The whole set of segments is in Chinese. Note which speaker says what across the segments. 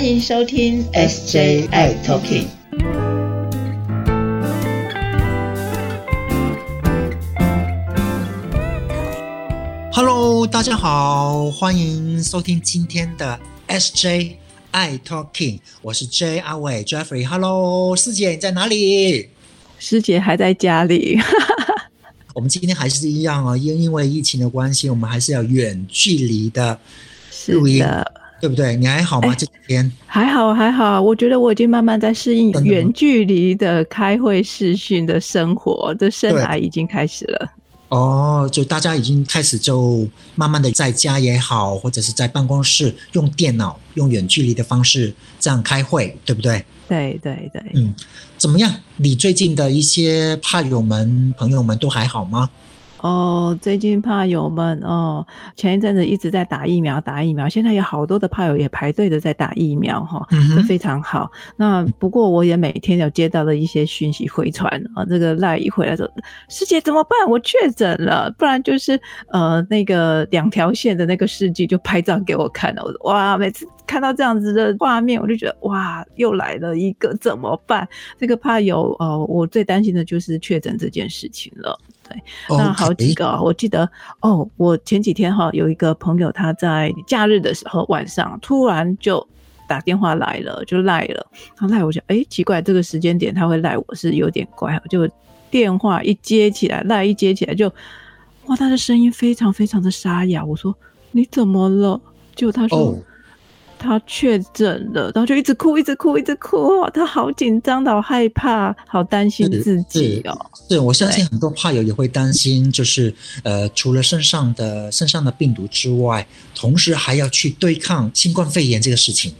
Speaker 1: 欢迎收听 SJI Talking。
Speaker 2: Hello，大家好，欢迎收听今天的 SJI Talking。我是 J 阿伟 Jeffrey。Hello，师姐你在哪里？
Speaker 3: 师姐还在家里。
Speaker 2: 我们今天还是一样啊，因因为疫情的关系，我们还是要远距离的录音，对不对？你还好吗？这几天
Speaker 3: 还好还好，我觉得我已经慢慢在适应远距离的开会视讯的生活，的生涯已经开始了。
Speaker 2: 哦，就大家已经开始就慢慢的在家也好，或者是在办公室用电脑用远距离的方式这样开会，对不对？
Speaker 3: 对对对。
Speaker 2: 嗯，怎么样？你最近的一些派友们、朋友们都还好吗？
Speaker 3: 哦，最近怕友们哦，前一阵子一直在打疫苗，打疫苗，现在有好多的怕友也排队的在打疫苗哈，这非常好。那不过我也每天有接到的一些讯息回传啊，这个赖一回来说，师姐怎么办？我确诊了，不然就是呃那个两条线的那个事迹就拍照给我看了，我说哇，每次看到这样子的画面，我就觉得哇，又来了一个怎么办？这个怕友呃，我最担心的就是确诊这件事情了。那好几个，我记得哦，我前几天哈有一个朋友，他在假日的时候晚上突然就打电话来了，就赖了。他赖我，就哎，奇怪，这个时间点他会赖我是有点怪。就电话一接起来，赖一接起来就哇，他的声音非常非常的沙哑。我说你怎么了？就他说。他确诊了，然后就一直哭，一直哭，一直哭。他好紧张，好害怕，好担心自己哦。
Speaker 2: 对，我相信很多怕友也会担心，就是呃，除了身上的身上的病毒之外，同时还要去对抗新冠肺炎这个事情。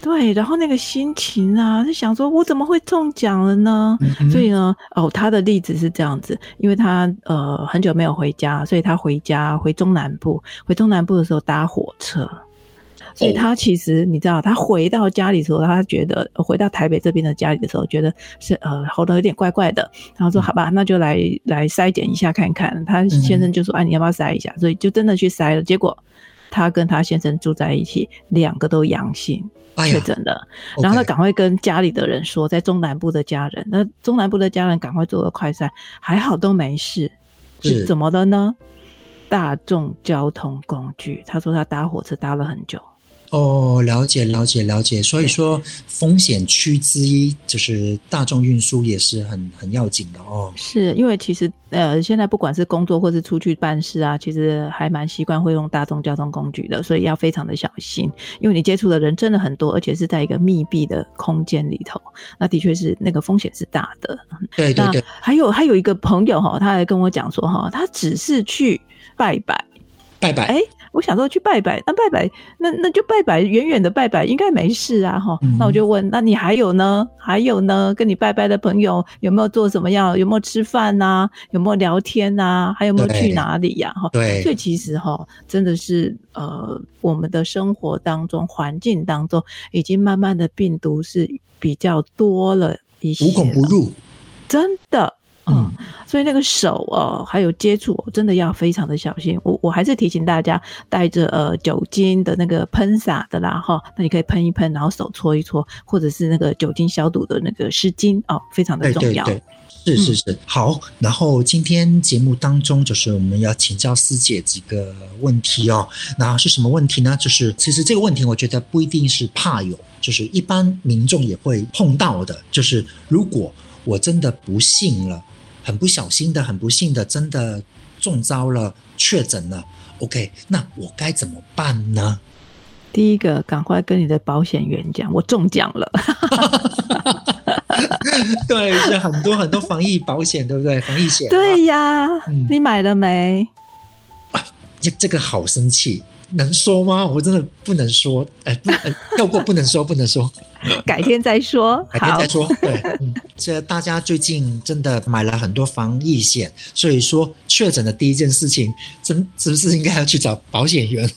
Speaker 3: 对，然后那个心情啊，就想说，我怎么会中奖了呢？所以呢，哦，他的例子是这样子，因为他呃很久没有回家，所以他回家回中南部，回中南部的时候搭火车。所以他其实你知道，他回到家里的时候，他觉得回到台北这边的家里的时候，觉得是呃喉咙有点怪怪的。然后说好吧，那就来来筛检一下看看。他先生就说：“哎，你要不要筛一下？”所以就真的去筛了。结果他跟他先生住在一起，两个都阳性确诊了。然后他赶快跟家里的人说，在中南部的家人，那中南部的家人赶快做了快筛，还好都没事。是怎么的呢？大众交通工具，他说他搭火车搭了很久。
Speaker 2: 哦，了解了解了解，所以说风险区之一就是大众运输也是很很要紧的哦。
Speaker 3: 是因为其实呃，现在不管是工作或是出去办事啊，其实还蛮习惯会用大众交通工具的，所以要非常的小心，因为你接触的人真的很多，而且是在一个密闭的空间里头，那的确是那个风险是大的。
Speaker 2: 对对对。
Speaker 3: 还有还有一个朋友哈，他还跟我讲说哈，他只是去拜拜
Speaker 2: 拜拜，
Speaker 3: 哎。我想说去拜拜，那拜拜，那那就拜拜，远远的拜拜应该没事啊，哈。那我就问，那你还有呢？还有呢？跟你拜拜的朋友有没有做什么样？有没有吃饭呐？有没有聊天呐？还有没有去哪里呀？哈。
Speaker 2: 对。
Speaker 3: 所以其实哈，真的是呃，我们的生活当中、环境当中，已经慢慢的病毒是比较多了一些，
Speaker 2: 无孔不入，
Speaker 3: 真的。嗯，所以那个手哦，还有接触，真的要非常的小心。我我还是提醒大家，带着呃酒精的那个喷洒的啦哈，那你可以喷一喷，然后手搓一搓，或者是那个酒精消毒的那个湿巾哦，非常的重要。
Speaker 2: 对对对，是是是。好，然后今天节目当中，就是我们要请教师姐几个问题哦。那是什么问题呢？就是其实这个问题，我觉得不一定是怕有，就是一般民众也会碰到的。就是如果我真的不幸了。很不小心的，很不幸的，真的中招了，确诊了。OK，那我该怎么办呢？
Speaker 3: 第一个，赶快跟你的保险员讲，我中奖了。
Speaker 2: 对，是很多很多防疫保险，对不对？防疫险。
Speaker 3: 对呀，你买了没？
Speaker 2: 啊，这这个好生气。能说吗？我真的不能说，哎，不，跳过，不能说，不能说，
Speaker 3: 改天再说，
Speaker 2: 改天再说。对，嗯，这大家最近真的买了很多防疫险，所以说确诊的第一件事情，真是不是应该要去找保险员？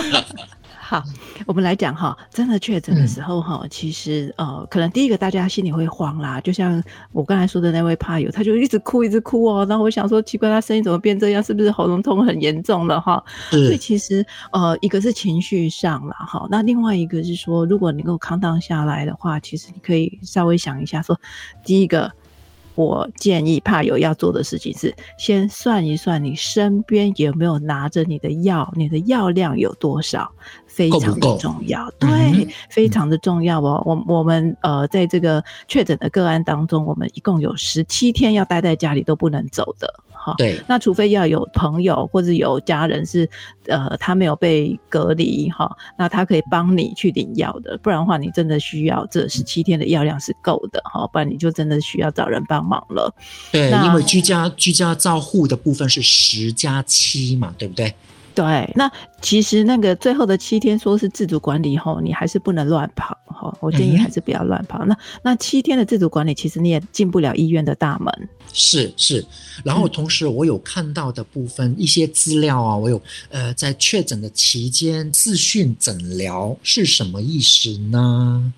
Speaker 3: 好，我们来讲哈，真的确诊的时候哈，其实呃，可能第一个大家心里会慌啦，就像我刚才说的那位怕友，他就一直哭一直哭哦。然后我想说，奇怪，他声音怎么变这样？是不是喉咙痛很严重了哈？所以其实呃，一个是情绪上了哈，那另外一个是说，如果你够扛荡下来的话，其实你可以稍微想一下，说第一个。我建议怕有要做的事情是，先算一算你身边有没有拿着你的药，你的药量有多少，非常的重要。对，非常的重要哦。我我们呃，在这个确诊的个案当中，我们一共有十七天要待在家里都不能走的。
Speaker 2: 对，
Speaker 3: 那除非要有朋友或者有家人是，呃，他没有被隔离哈，那他可以帮你去领药的，不然的话，你真的需要这十七天的药量是够的哈，不然你就真的需要找人帮忙了。
Speaker 2: 对，因为居家居家照护的部分是十加七嘛，对不对？
Speaker 3: 对，那其实那个最后的七天说是自主管理后，你还是不能乱跑哈。我建议还是不要乱跑。那那七天的自主管理，其实你也进不了医院的大门。
Speaker 2: 是是，然后同时我有看到的部分一些资料啊，我有呃在确诊的期间自训诊疗是什么意思呢？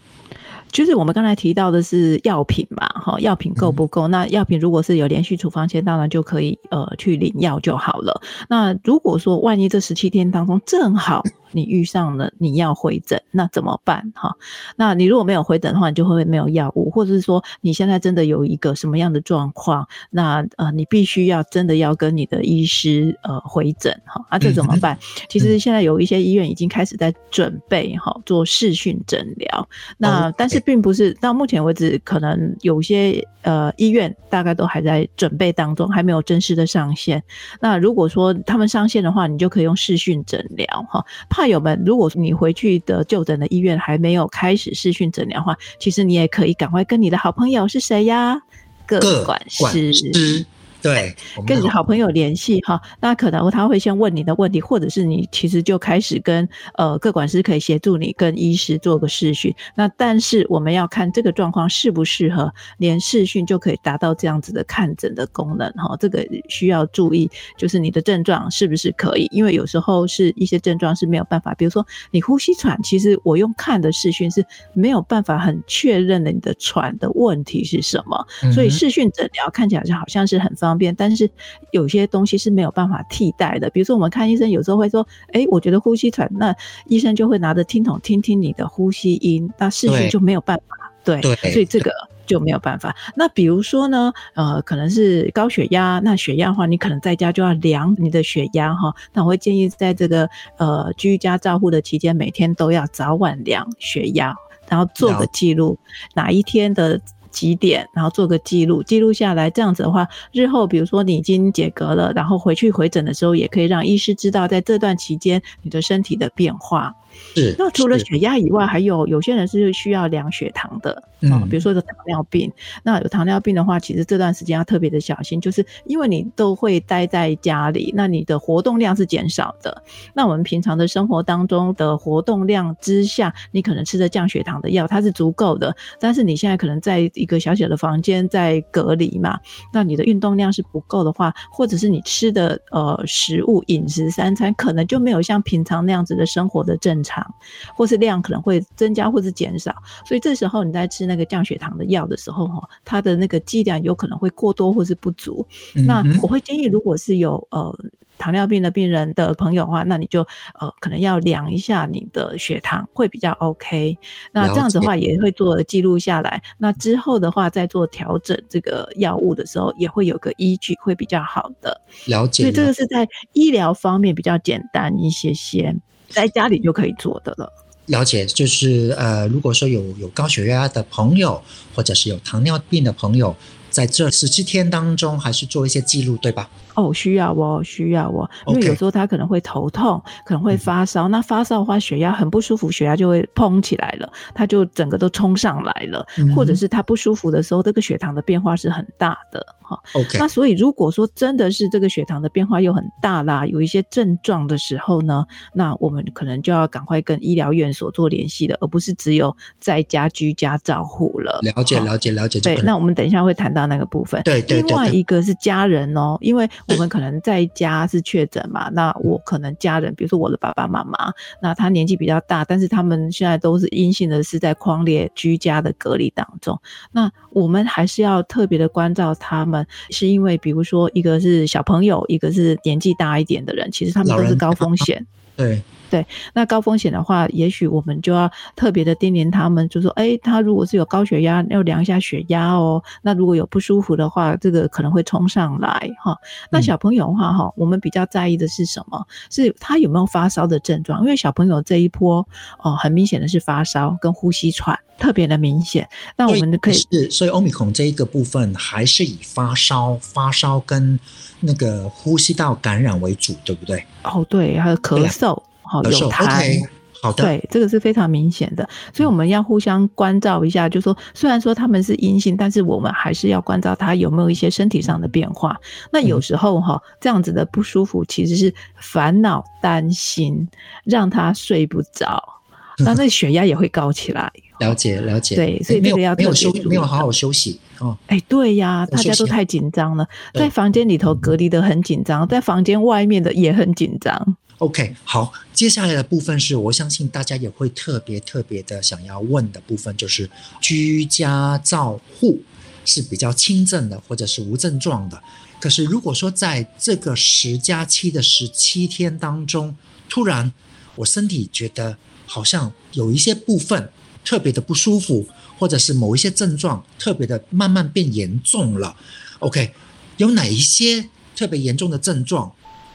Speaker 3: 就是我们刚才提到的是药品嘛，哈，药品够不够？那药品如果是有连续处方签，当然就可以呃去领药就好了。那如果说万一这十七天当中正好。你遇上了你要回诊，那怎么办哈？那你如果没有回诊的话，你就会没有药物，或者是说你现在真的有一个什么样的状况，那呃你必须要真的要跟你的医师呃回诊哈，啊这怎么办？其实现在有一些医院已经开始在准备哈做视讯诊疗，那但是并不是到目前为止，可能有些呃医院大概都还在准备当中，还没有正式的上线。那如果说他们上线的话，你就可以用视讯诊疗哈。怕友们，如果你回去的就诊的医院还没有开始视讯诊疗的话，其实你也可以赶快跟你的好朋友是谁呀？
Speaker 2: 各管事。对，
Speaker 3: 跟你的好朋友联系哈，那可能他会先问你的问题，或者是你其实就开始跟呃各管师可以协助你跟医师做个视讯。那但是我们要看这个状况适不适合连视讯就可以达到这样子的看诊的功能哈，这个需要注意，就是你的症状是不是可以？因为有时候是一些症状是没有办法，比如说你呼吸喘，其实我用看的视讯是没有办法很确认的你的喘的问题是什么，所以视讯诊疗看起来就好像是很方。方便，但是有些东西是没有办法替代的。比如说，我们看医生有时候会说：“哎，我觉得呼吸喘。”那医生就会拿着听筒听听你的呼吸音，那视讯就没有办法。对，所以这个就没有办法。那比如说呢，呃，可能是高血压，那血压的话，你可能在家就要量你的血压哈。那我会建议在这个呃居家照护的期间，每天都要早晚量血压，然后做个记录，哪一天的。几点，然后做个记录，记录下来，这样子的话，日后比如说你已经解隔了，然后回去回诊的时候，也可以让医师知道在这段期间你的身体的变化。
Speaker 2: 是，
Speaker 3: 那除了血压以外，还有有些人是需要量血糖的啊，比如说有糖尿病。那有糖尿病的话，其实这段时间要特别的小心，就是因为你都会待在家里，那你的活动量是减少的。那我们平常的生活当中的活动量之下，你可能吃的降血糖的药，它是足够的。但是你现在可能在一个小小的房间在隔离嘛，那你的运动量是不够的话，或者是你吃的呃食物饮食三餐可能就没有像平常那样子的生活的正。长，或是量可能会增加或是减少，所以这时候你在吃那个降血糖的药的时候，哈，它的那个剂量有可能会过多或是不足。那我会建议，如果是有呃糖尿病的病人的朋友的话，那你就呃可能要量一下你的血糖，会比较 OK。那这样子的话也会做记录下来。那之后的话，在做调整这个药物的时候，也会有个依据，会比较好的。
Speaker 2: 了解。
Speaker 3: 所以这个是在医疗方面比较简单一些些。在家里就可以做的了。
Speaker 2: 了解，就是呃，如果说有有高血压的朋友，或者是有糖尿病的朋友，在这十七天当中，还是做一些记录，对吧？
Speaker 3: 哦，需要哦，需要哦，因为有时候他可能会头痛，可能会发烧。那发烧的话，血压很不舒服，血压就会砰起来了，他就整个都冲上来了。或者是他不舒服的时候，这个血糖的变化是很大的。哈。
Speaker 2: OK，
Speaker 3: 那所以如果说真的是这个血糖的变化又很大啦，有一些症状的时候呢，那我们可能就要赶快跟医疗院所做联系了，而不是只有在家居家照护了。
Speaker 2: 了解，了解，了解。
Speaker 3: 对，那我们等一下会谈到那个部分。
Speaker 2: 对对对。
Speaker 3: 另外一个是家人哦，因为我们可能在家是确诊嘛，那我可能家人，比如说我的爸爸妈妈，那他年纪比较大，但是他们现在都是阴性的，是在框列居家的隔离当中。那我们还是要特别的关照他们，是因为比如说一个是小朋友，一个是年纪大一点的人，其实他们都是高风险。
Speaker 2: 对。
Speaker 3: 对，那高风险的话，也许我们就要特别的叮咛他们，就说，哎，他如果是有高血压，要量一下血压哦。那如果有不舒服的话，这个可能会冲上来哈。那小朋友的话哈，我们比较在意的是什么？是他有没有发烧的症状？因为小朋友这一波哦，很明显的是发烧跟呼吸喘特别的明显。那我们可以
Speaker 2: 是，所以欧米孔这一个部分还是以发烧、发烧跟那个呼吸道感染为主，对不对？
Speaker 3: 哦，对，还有咳嗽。好有痰，
Speaker 2: 好的，
Speaker 3: 对，这个是非常明显的，所以我们要互相关照一下。就说虽然说他们是阴性，但是我们还是要关照他有没有一些身体上的变化。那有时候哈，这样子的不舒服其实是烦恼、担心，让他睡不着，那那血压也会高起来。
Speaker 2: 了解，了解。
Speaker 3: 对，所以这个要
Speaker 2: 没有休，没有好好休息哦。
Speaker 3: 哎，对呀，大家都太紧张了，在房间里头隔离的很紧张，在房间外面的也很紧张。
Speaker 2: OK，好，接下来的部分是我相信大家也会特别特别的想要问的部分，就是居家照护是比较轻症的或者是无症状的。可是如果说在这个十加七的十七天当中，突然我身体觉得好像有一些部分特别的不舒服，或者是某一些症状特别的慢慢变严重了，OK，有哪一些特别严重的症状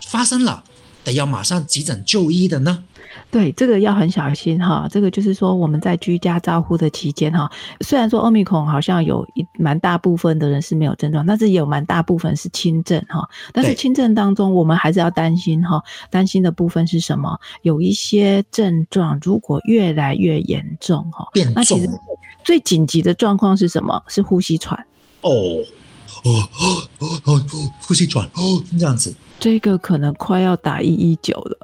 Speaker 2: 发生了？得要马上急诊就医的呢？
Speaker 3: 对，这个要很小心哈。这个就是说，我们在居家照护的期间哈，虽然说欧米孔好像有一蛮大部分的人是没有症状，但是也有蛮大部分是轻症哈。但是轻症当中，我们还是要担心哈。担心的部分是什么？有一些症状如果越来越严重哈，
Speaker 2: 那其实
Speaker 3: 最紧急的状况是什么？是呼吸喘
Speaker 2: 哦哦哦哦，呼吸喘哦，这样子。
Speaker 3: 这个可能快要打一一九了，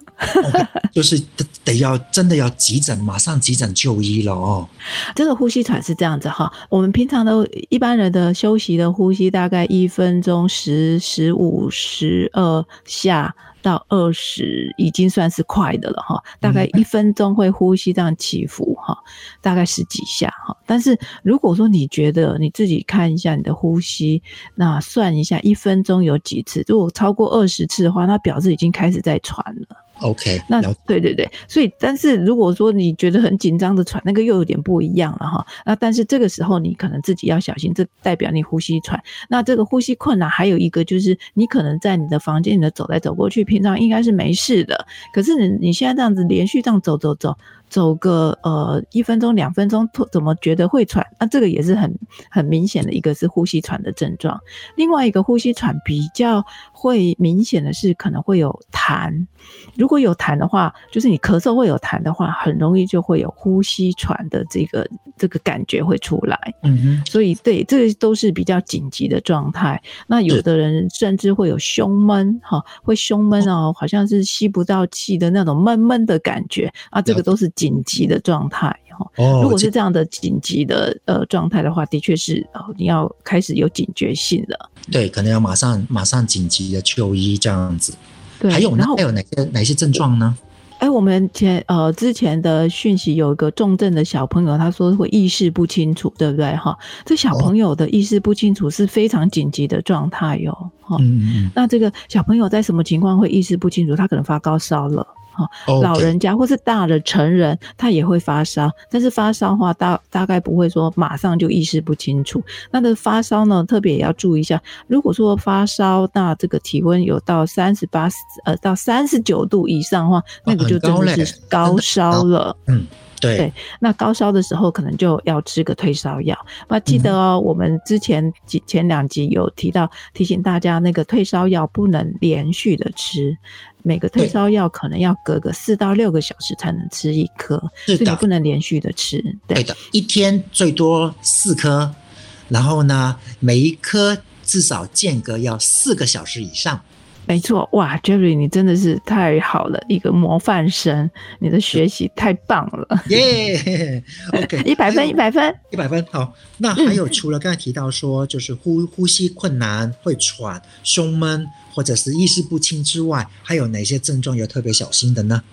Speaker 2: 就是得得要真的要急诊，马上急诊就医了哦。
Speaker 3: 这个呼吸喘是这样子哈，我们平常的一般人的休息的呼吸大概一分钟十十五十二下。到二十已经算是快的了哈，大概一分钟会呼吸这样起伏哈，大概十几下哈。但是如果说你觉得你自己看一下你的呼吸，那算一下一分钟有几次，如果超过二十次的话，那表示已经开始在喘了。
Speaker 2: OK，
Speaker 3: 那对对对，所以但是如果说你觉得很紧张的喘，那个又有点不一样了哈。那但是这个时候你可能自己要小心，这代表你呼吸喘。那这个呼吸困难还有一个就是你可能在你的房间里的走来走过去，平常应该是没事的，可是你你现在这样子连续这样走走走。走个呃一分钟两分钟，怎么觉得会喘？那这个也是很很明显的一个是呼吸喘的症状。另外一个呼吸喘比较会明显的是可能会有痰，如果有痰的话，就是你咳嗽会有痰的话，很容易就会有呼吸喘的这个这个感觉会出来。
Speaker 2: 嗯哼，
Speaker 3: 所以对，这都是比较紧急的状态。那有的人甚至会有胸闷，哈，会胸闷哦，好像是吸不到气的那种闷闷的感觉啊，这个都是。紧急的状态哈，如果是这样的紧急的呃状态的话，的确是哦，你要开始有警觉性了。
Speaker 2: 对，可能要马上马上紧急的就医这样子。
Speaker 3: 对，
Speaker 2: 还有呢？还有哪些哪些症状呢？
Speaker 3: 哎，我们前呃之前的讯息有一个重症的小朋友，他说会意识不清楚，对不对哈？这小朋友的意识不清楚是非常紧急的状态哟。
Speaker 2: 嗯嗯。
Speaker 3: 那这个小朋友在什么情况会意识不清楚？他可能发高烧了。老人家或是大的成人，他也会发烧，但是发烧的话，大大概不会说马上就意识不清楚。那的发烧呢，特别也要注意一下。如果说发烧，那这个体温有到三十八呃到三十九度以上的话，那个就真的是高烧了。
Speaker 2: 嗯。对，
Speaker 3: 那高烧的时候可能就要吃个退烧药。那记得哦，我们之前几前两集有提到，提醒大家那个退烧药不能连续的吃，每个退烧药可能要隔个四到六个小时才能吃一颗，
Speaker 2: 所以
Speaker 3: 你不能连续的吃。
Speaker 2: 对的，一天最多四颗，然后呢，每一颗。至少间隔要四个小时以上。
Speaker 3: 没错，哇，Jerry，你真的是太好了，一个模范生，你的学习太棒了，
Speaker 2: 耶！OK，
Speaker 3: 一百分，一百分，
Speaker 2: 一百分。好，那还有除了刚才提到说，就是呼呼吸困难、会喘、胸闷，或者是意识不清之外，还有哪些症状要特别小心的呢？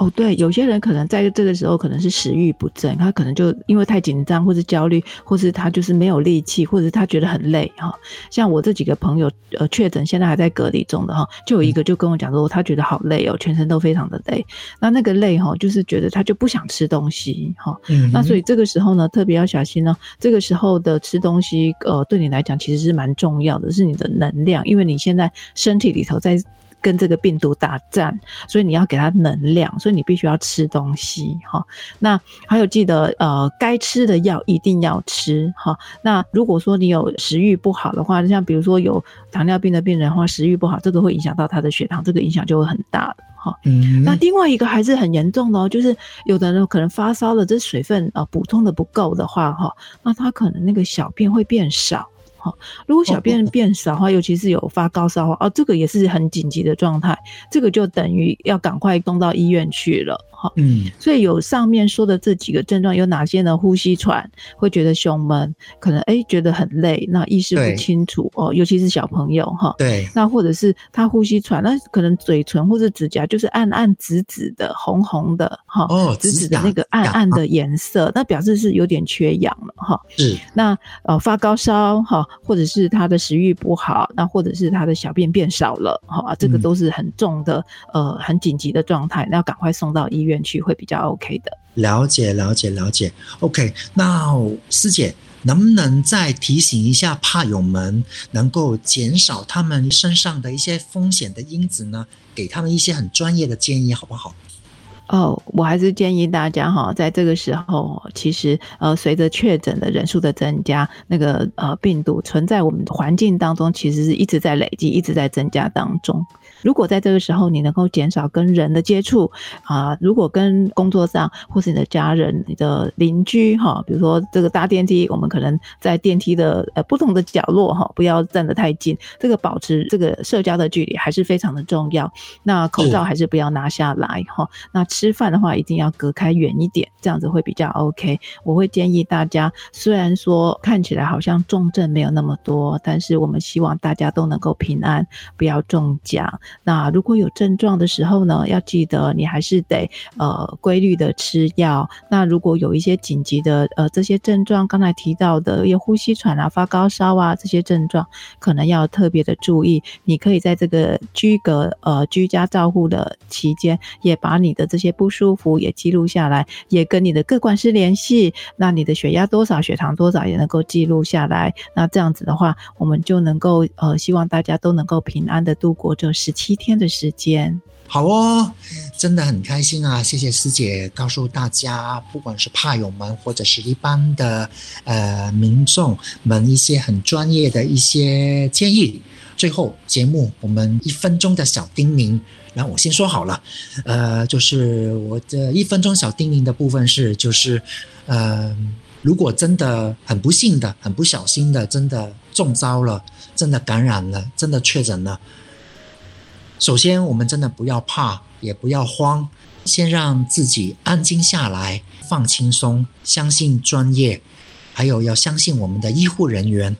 Speaker 3: 哦，对，有些人可能在这个时候可能是食欲不振，他可能就因为太紧张，或是焦虑，或是他就是没有力气，或者他觉得很累哈。像我这几个朋友，呃，确诊现在还在隔离中的哈，就有一个就跟我讲说，他觉得好累哦，全身都非常的累。那那个累哈，就是觉得他就不想吃东西哈。嗯。那所以这个时候呢，特别要小心呢。这个时候的吃东西，呃，对你来讲其实是蛮重要的，是你的能量，因为你现在身体里头在。跟这个病毒打战，所以你要给它能量，所以你必须要吃东西哈。那还有记得呃，该吃的药一定要吃哈。那如果说你有食欲不好的话，像比如说有糖尿病的病人的话，食欲不好，这个会影响到他的血糖，这个影响就会很大的哈。嗯。那另外一个还是很严重的哦，就是有的人可能发烧了，这水分啊补充的不够的话哈，那他可能那个小便会变少。好，如果小便变少的话，尤其是有发高烧的话，哦，这个也是很紧急的状态，这个就等于要赶快送到医院去了。哈，嗯，所以有上面说的这几个症状有哪些呢？呼吸喘，会觉得胸闷，可能哎觉得很累，那意识不清楚哦，尤其是小朋友哈。
Speaker 2: 对，
Speaker 3: 那或者是他呼吸喘，那可能嘴唇或者指甲就是暗暗紫紫的、红红的哈，哦，紫紫的那个暗暗的颜色，那表示是有点缺氧了哈。
Speaker 2: 是，
Speaker 3: 那呃发高烧哈，或者是他的食欲不好，那或者是他的小便变少了哈，这个都是很重的呃很紧急的状态，那要赶快送到医院。去会比较 OK 的，
Speaker 2: 了解了解了解，OK。那师姐能不能再提醒一下怕友们，能够减少他们身上的一些风险的因子呢？给他们一些很专业的建议，好不好？
Speaker 3: 哦，我还是建议大家哈，在这个时候，其实呃，随着确诊的人数的增加，那个呃病毒存在我们的环境当中，其实是一直在累积，一直在增加当中。如果在这个时候你能够减少跟人的接触啊，如果跟工作上或是你的家人、你的邻居哈，比如说这个搭电梯，我们可能在电梯的呃不同的角落哈，不要站得太近，这个保持这个社交的距离还是非常的重要。那口罩还是不要拿下来哈。那吃饭的话一定要隔开远一点，这样子会比较 OK。我会建议大家，虽然说看起来好像重症没有那么多，但是我们希望大家都能够平安，不要中奖。那如果有症状的时候呢，要记得你还是得呃规律的吃药。那如果有一些紧急的呃这些症状，刚才提到的有呼吸喘啊、发高烧啊这些症状，可能要特别的注意。你可以在这个居隔呃居家照护的期间，也把你的这些不舒服也记录下来，也跟你的各管师联系。那你的血压多少、血糖多少也能够记录下来。那这样子的话，我们就能够呃希望大家都能够平安的度过这十。七天的时间，
Speaker 2: 好哦，真的很开心啊！谢谢师姐告诉大家，不管是怕友们或者是一般的呃民众们一些很专业的一些建议。最后节目我们一分钟的小叮咛，然后我先说好了，呃，就是我的一分钟小叮咛的部分是，就是呃，如果真的很不幸的、很不小心的，真的中招了，真的感染了，真的确诊了。首先，我们真的不要怕，也不要慌，先让自己安静下来，放轻松，相信专业，还有要相信我们的医护人员。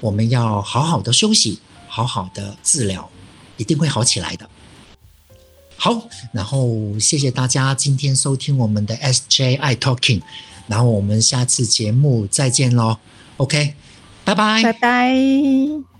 Speaker 2: 我们要好好的休息，好好的治疗，一定会好起来的。好，然后谢谢大家今天收听我们的 SJI Talking，然后我们下次节目再见喽。OK，拜拜，
Speaker 3: 拜拜。